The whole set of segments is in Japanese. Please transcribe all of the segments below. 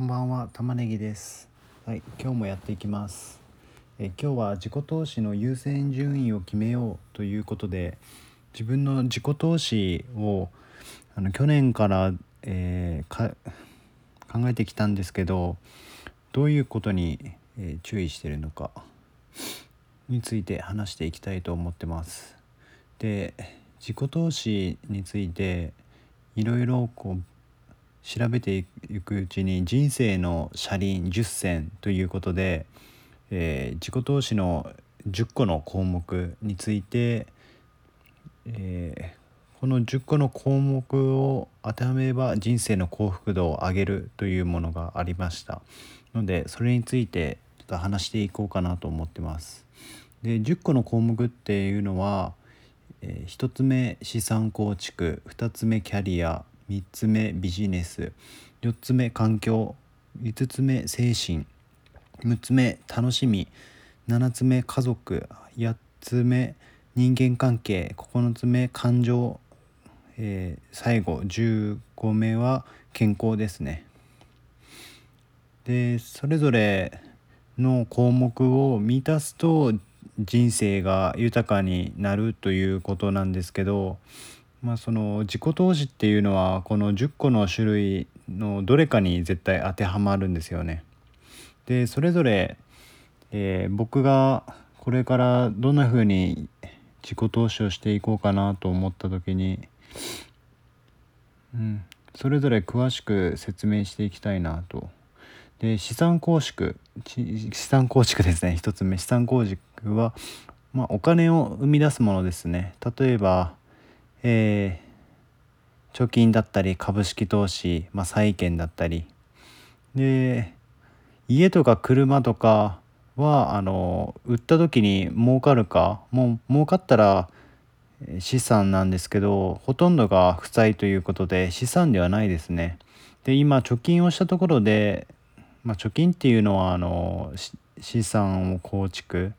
こんばんは。玉ねぎです。はい今日もやっていきます。え今日は自己投資の優先順位を決めようということで自分の自己投資をあの去年から、えー、考えてきたんですけどどういうことに、えー、注意してるのかについて話していきたいと思ってます。で自己投資についていろいろこう調べていくうちに人生の車輪10選ということで、えー、自己投資の10個の項目について、えー、この10個の項目を当てはめれば人生の幸福度を上げるというものがありましたのでそれについてちょっと話していこうかなと思ってます。で10個の項目っていうのは、えー、1つ目資産構築2つ目キャリア3つ目ビジネス。4つ目環境。5つ目精神。6つ目楽しみ。7つ目家族。8つ目人間関係。9つ目感情、えー、最後15目は健康ですね。でそれぞれの項目を満たすと人生が豊かになるということなんですけどまあ、その自己投資っていうのはこの10個の種類のどれかに絶対当てはまるんですよね。でそれぞれ、えー、僕がこれからどんな風に自己投資をしていこうかなと思った時に、うん、それぞれ詳しく説明していきたいなと。で資産構築資産構築ですね1つ目資産構築は、まあ、お金を生み出すものですね例えばえー、貯金だったり株式投資、まあ、債券だったりで家とか車とかはあの売った時に儲かるかもう儲かったら資産なんですけどほとんどが負債ということで資産ではないですね。で今貯金をしたところで、まあ、貯金っていうのはあの資産を構築、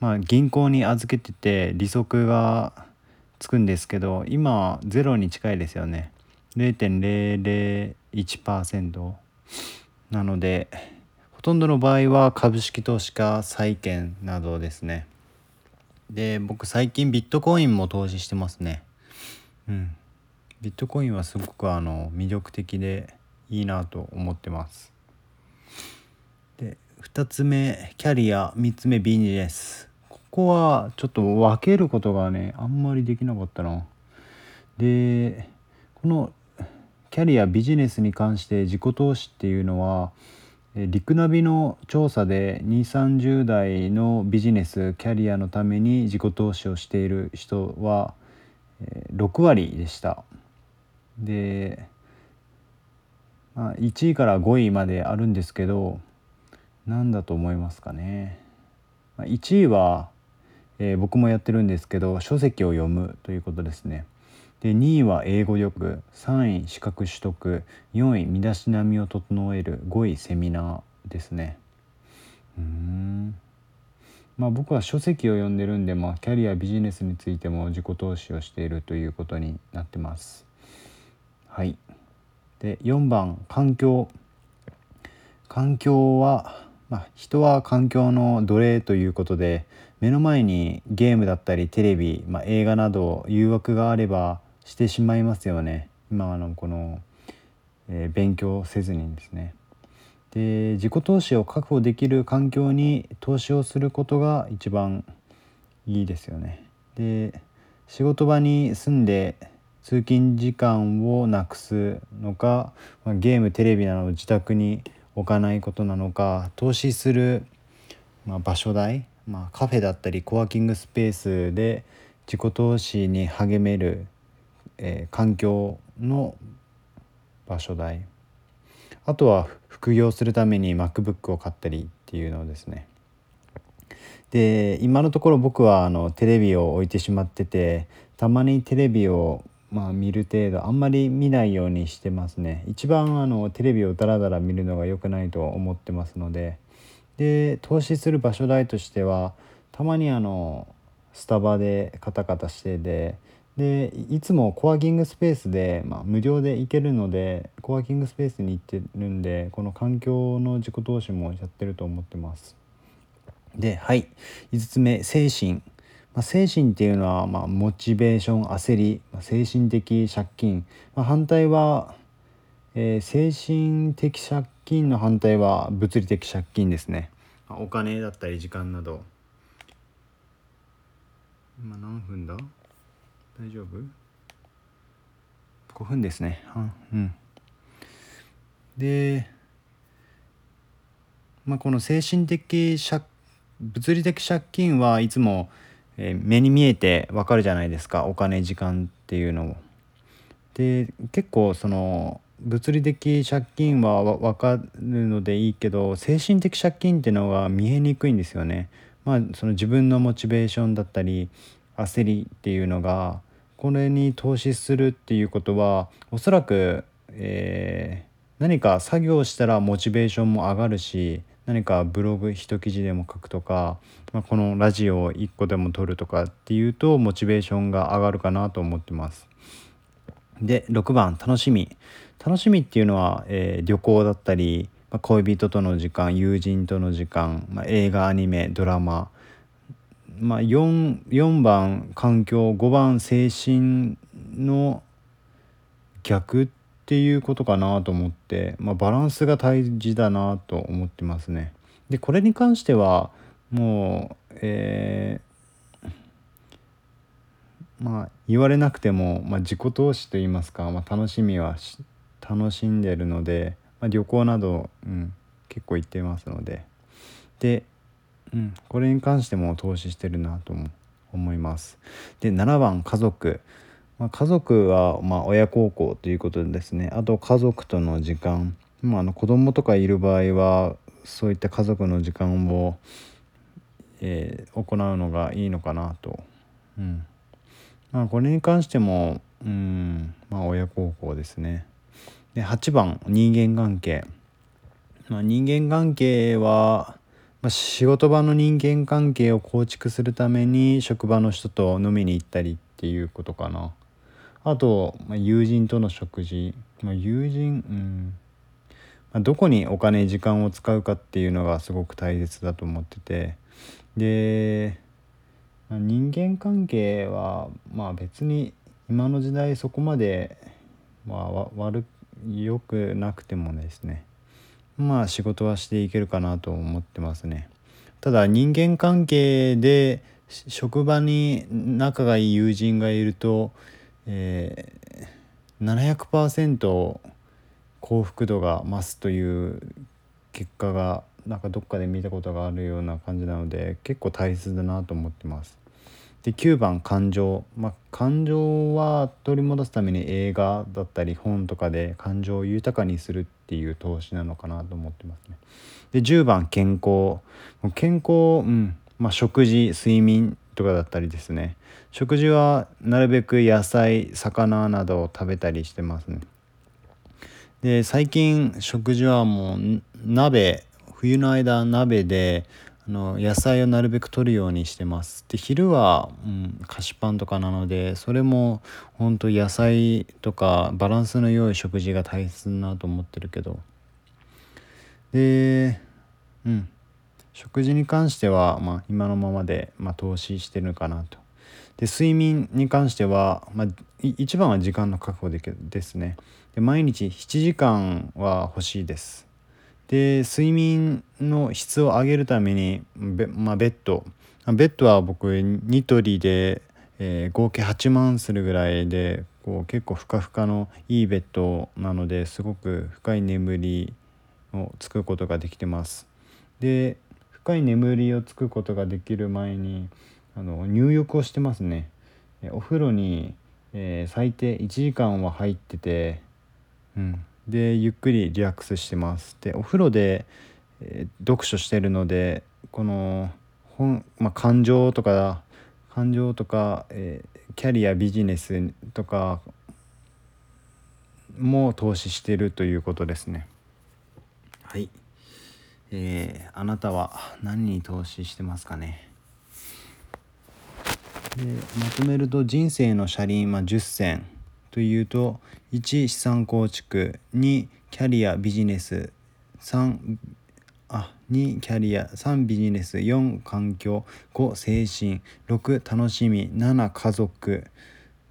まあ、銀行に預けてて利息がつくんですけど今ゼロに近いですよね。0.001%なのでほとんどの場合は株式投資か債券などですね。で僕最近ビットコインも投資してますね。うん。ビットコインはすごくあの魅力的でいいなと思ってます。で2つ目キャリア。3つ目ビジネス。こはちょっと分けることがねあんまりできなかったな。でこのキャリアビジネスに関して自己投資っていうのはリクナビの調査で2 3 0代のビジネスキャリアのために自己投資をしている人は6割でした。で、まあ、1位から5位まであるんですけど何だと思いますかね。1位はえー、僕もやってるんですけど書籍を読むということですね。で2位は英語力3位資格取得4位身だしなみを整える5位セミナーですね。うんまあ僕は書籍を読んでるんで、まあ、キャリアビジネスについても自己投資をしているということになってます。はい、で4番環境環境は、まあ、人は環境の奴隷ということで目の前にゲームだったりテレビ、まあ、映画など誘惑があればしてしまいますよね今のこの、えー、勉強せずにですね。で自己投資を確保できる環境に投資をすることが一番いいですよね。で仕事場に住んで通勤時間をなくすのか、まあ、ゲームテレビなどを自宅に置かないことなのか投資する、まあ、場所代まあ、カフェだったりコワーキングスペースで自己投資に励める、えー、環境の場所代。あとは副業するために MacBook を買ったりっていうのですね。で今のところ僕はあのテレビを置いてしまっててたまにテレビをまあ見る程度あんまり見ないようにしてますね。一番あのテレビをダラダラ見るのが良くないと思ってますのでで投資する場所代としてはたまにあのスタバでカタカタしてででいつもコワーキングスペースで、まあ、無料で行けるのでコワーキングスペースに行ってるんでこの環境の自己投資もやってると思ってます。ではい。5つ目精神、まあ、精神っていうのは、まあ、モチベーション焦り、まあ、精神的借金、まあ、反対は、えー、精神的借金の反対は物理的借金ですね、まあ、お金だったり時間など今何分だ？大丈夫 ?5 分ですね。うん。で、まあ、この精神的借物理的借金はいつも、えー、目に見えてわかるじゃないですかお金時間っていうのを。で結構その物理的借金は分かるのでいいけど精神的借金っていうのは見えにくいんですよね。まあ、その自分のモチベーションだったり焦りっていうのがこれに投資するっていうことはおそらく、えー、何か作業したらモチベーションも上がるし何かブログ一記事でも書くとか、まあ、このラジオを1個でも撮るとかっていうとモチベーションが上がるかなと思ってます。で6番楽しみ。楽しみっていうのは、えー、旅行だったり、まあ、恋人との時間友人との時間、まあ、映画アニメドラマ。まあ4、4, 番環境。5番精神の逆っていうことかなと思って、まあ、バランスが大事だなと思ってますね。でこれに関してはもう、え、まあ言われなくても、まあ、自己投資といいますか、まあ、楽しみは楽しんでるので、まあ、旅行など、うん、結構行ってますので。でうん、これに関しても投資してるなと思います。で7番家族、まあ、家族はまあ親孝行ということでですね。あと家族との時間、まあ、あの子供とかいる場合はそういった家族の時間を、えー、行うのがいいのかなと。うん。まあ、これに関しても、うんまあ、親孝行ですね。で8番人間関係、まあ、人間関係はまあ、仕事場の人間関係を構築するために職場の人と飲みに行ったりっていうことかな。あと、まあ、友人との食事、まあ、友人うん。まあ、どこにお金時間を使うかっていうのがすごく大切だと思ってて。で、人間関係はまあ別に今の時代そこまで、まあ、悪よくなくてもですねまあ仕事はしていけるかなと思ってますね。ただ人間関係で職場に仲がいい友人がいると、えー、700%幸福度が増すという結果がなんかどっかで見たことがあるような感じなので結構大切だなと思ってます。で9番感情、まあ、感情は取り戻すために映画だったり本とかで感情を豊かにするっていう投資なのかなと思ってますね。で10番健康健康、うんまあ、食事睡眠とかだったりですね食事はなるべく野菜魚などを食べたりしてますね。で最近食事はもう鍋冬の間鍋であの野菜をなるべく取るようにしてます。で昼は、うん、菓子パンとかなのでそれも本当野菜とかバランスの良い食事が大切だなと思ってるけど。でうん。食事に関しては、まあ、今のままで、まあ、投資してるかなと。で睡眠に関しては、まあ、一番は時間の確保でですね。で毎日7時間は欲しいです。で睡眠の質を上げるためにベ,、まあ、ベッドベッドは僕ニトリで、えー、合計8万するぐらいでこう結構ふかふかのいいベッドなのですごく深い眠りをつくことができてます。で深い眠りをつくことができる前にあの入浴をしてますね。お風呂に、えー、最低1時間は入ってて、うん、でゆっくりリラックスしてます。でお風呂で、えー、読書してるのでこの本、まあ、感情とか感情とか、えー、キャリアビジネスとかも投資してるということですね。はい。えー、あなたは何に投資してますかね？でまとめると人生の車輪、まあ、10選というと1資産構築2キャリアビジネス3あ2キャリア3ビジネス4環境5精神6楽しみ7家族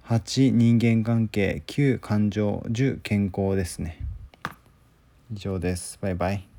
8人間関係9感情10健康ですね。以上です。バイバイ。